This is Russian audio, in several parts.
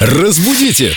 Разбудите!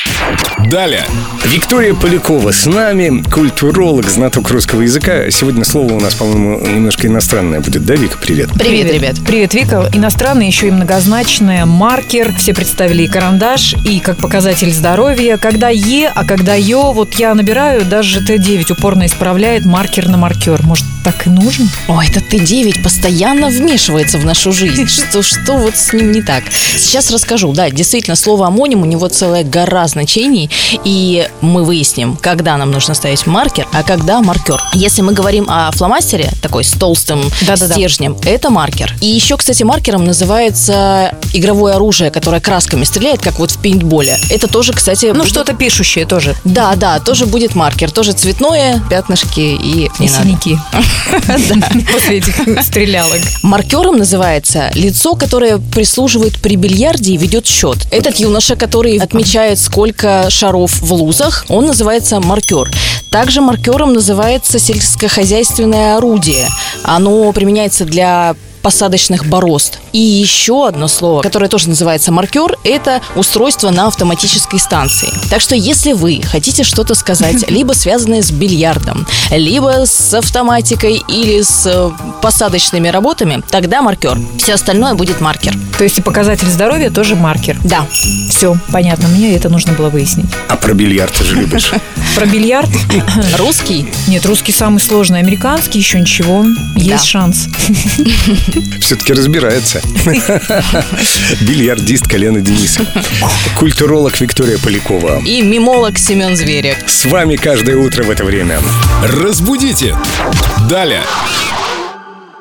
Далее! Виктория Полякова с нами, культуролог, знаток русского языка. Сегодня слово у нас, по-моему, немножко иностранное будет, да, Вика? Привет. Привет, ребят. Привет, Вика. Иностранный, еще и многозначное. Маркер. Все представили и карандаш, и как показатель здоровья. Когда Е, а когда Ё, вот я набираю, даже Т9 упорно исправляет маркер на маркер. Может, так и нужно? Ой, этот Т9 постоянно вмешивается в нашу жизнь. Что, что вот с ним не так? Сейчас расскажу. Да, действительно, слово амоним, у него целая гора значений. И мы выясним, когда нам нужно ставить маркер, а когда маркер. Если мы говорим о фломастере, такой с толстым Да-да-да. стержнем, это маркер. И еще, кстати, маркером называется игровое оружие, которое красками стреляет, как вот в пейнтболе. Это тоже, кстати... Ну, будет- что-то пишущее тоже. Да, да, тоже будет маркер. Тоже цветное, пятнышки и... И синяки. После этих стрелялок. Маркером называется лицо, которое прислуживает при бильярде и ведет счет. Этот юноша, который отмечает, сколько шаров в лузах, он называется маркер. Также маркером называется сельскохозяйственное орудие. Оно применяется для посадочных борозд. И еще одно слово, которое тоже называется маркер, это устройство на автоматической станции. Так что если вы хотите что-то сказать, либо связанное с бильярдом, либо с автоматикой или с э, посадочными работами, тогда маркер. Все остальное будет маркер. То есть и показатель здоровья тоже маркер. Да. Все, понятно. Мне это нужно было выяснить. А про бильярд ты же любишь. Про бильярд? Русский Нет, русский самый сложный. Американский еще ничего. Есть шанс. Все-таки разбирается. Бильярдист Лена Денисов. Культуролог Виктория Полякова. и мимолог Семен Зверев. С вами каждое утро в это время. Разбудите! Далее!